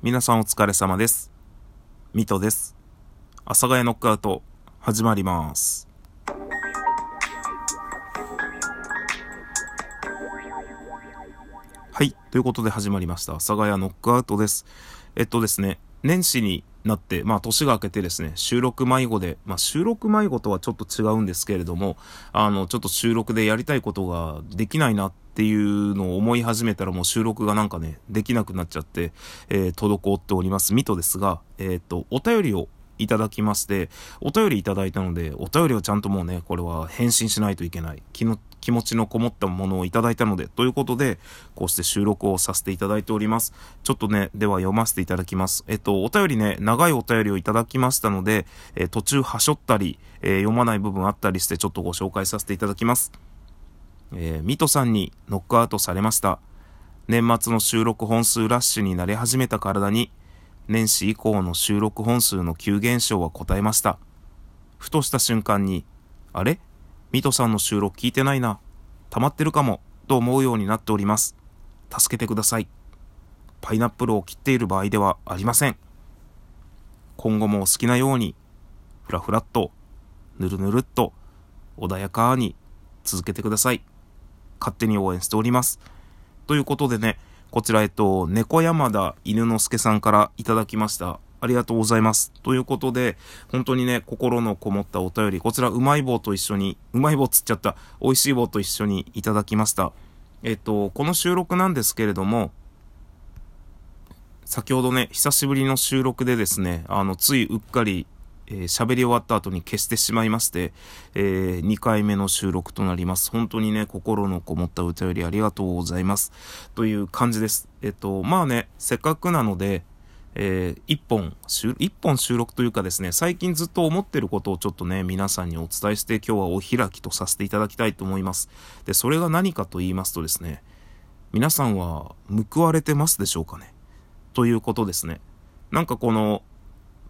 皆さんお疲れ様です。ミトです。阿佐ヶ谷ノックアウト、始まります。はい。ということで始まりました。阿佐ヶ谷ノックアウトです。えっとですね、年始になって、まあ年が明けてですね、収録迷子で、まあ収録迷子とはちょっと違うんですけれども、あの、ちょっと収録でやりたいことができないなっていうのを思い始めたらもう収録がなんかね、できなくなっちゃって、えー、滞っております。ミトですが、えっ、と、お便りをいただきまして、お便りいただいたので、お便りをちゃんともうね、これは返信しないといけない。気の気持ちのこもったものをいただいたので、ということで、こうして収録をさせていただいております。ちょっとね、では読ませていただきます。えっと、お便りね、長いお便りをいただきましたので、えー、途中はしょったり、えー、読まない部分あったりして、ちょっとご紹介させていただきます。えー、ミトさんにノックアウトされました。年末の収録本数ラッシュになり始めた体に、年始以降の収録本数の急減少は答えました。ふとした瞬間に、あれ？ミトさんの収録聞いてないな。溜まってるかも。と思うようになっております。助けてください。パイナップルを切っている場合ではありません。今後もお好きなように、ふらふらっと、ぬるぬるっと、穏やかに続けてください。勝手に応援しております。ということでね、こちら、えっと、猫山田犬之助さんからいただきました。ありがとうございます。ということで、本当にね、心のこもったお便り、こちら、うまい棒と一緒に、うまい棒つっちゃった、美味しい棒と一緒にいただきました。えっと、この収録なんですけれども、先ほどね、久しぶりの収録でですね、あの、ついうっかりえー、喋り終わった後に消してしまいまして、えー、2回目の収録となります。本当にね、心のこもった歌よりありがとうございます。という感じです。えっと、まあね、せっかくなので、えー、一本、一本収録というかですね、最近ずっと思ってることをちょっとね、皆さんにお伝えして今日はお開きとさせていただきたいと思います。で、それが何かと言いますとですね、皆さんは報われてますでしょうかね？ということですね。なんかこの、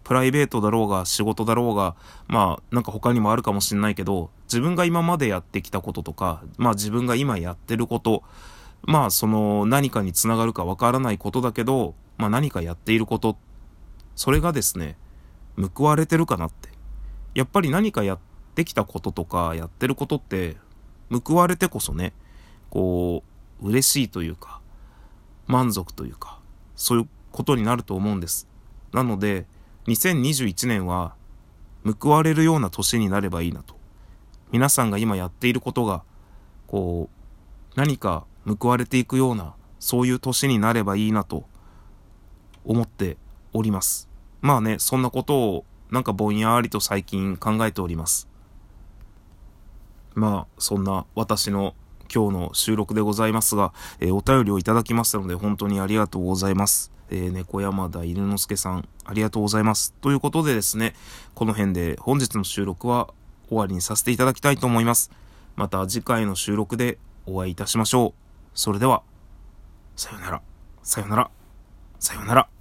プライベートだろうが仕事だろうが、まあなんか他にもあるかもしんないけど、自分が今までやってきたこととか、まあ自分が今やってること、まあその何かにつながるかわからないことだけど、まあ何かやっていること、それがですね、報われてるかなって。やっぱり何かやってきたこととかやってることって、報われてこそね、こう、嬉しいというか、満足というか、そういうことになると思うんです。なので、2021年は報われるような年になればいいなと。皆さんが今やっていることが、こう、何か報われていくような、そういう年になればいいなと思っております。まあね、そんなことをなんかぼんやりと最近考えております。まあ、そんな私の今日の収録でございますが、えー、お便りをいただきましたので本当にありがとうございます。えー、猫山田犬之助さん、ありがとうございます。ということでですね、この辺で本日の収録は終わりにさせていただきたいと思います。また次回の収録でお会いいたしましょう。それでは、さよなら、さよなら、さよなら。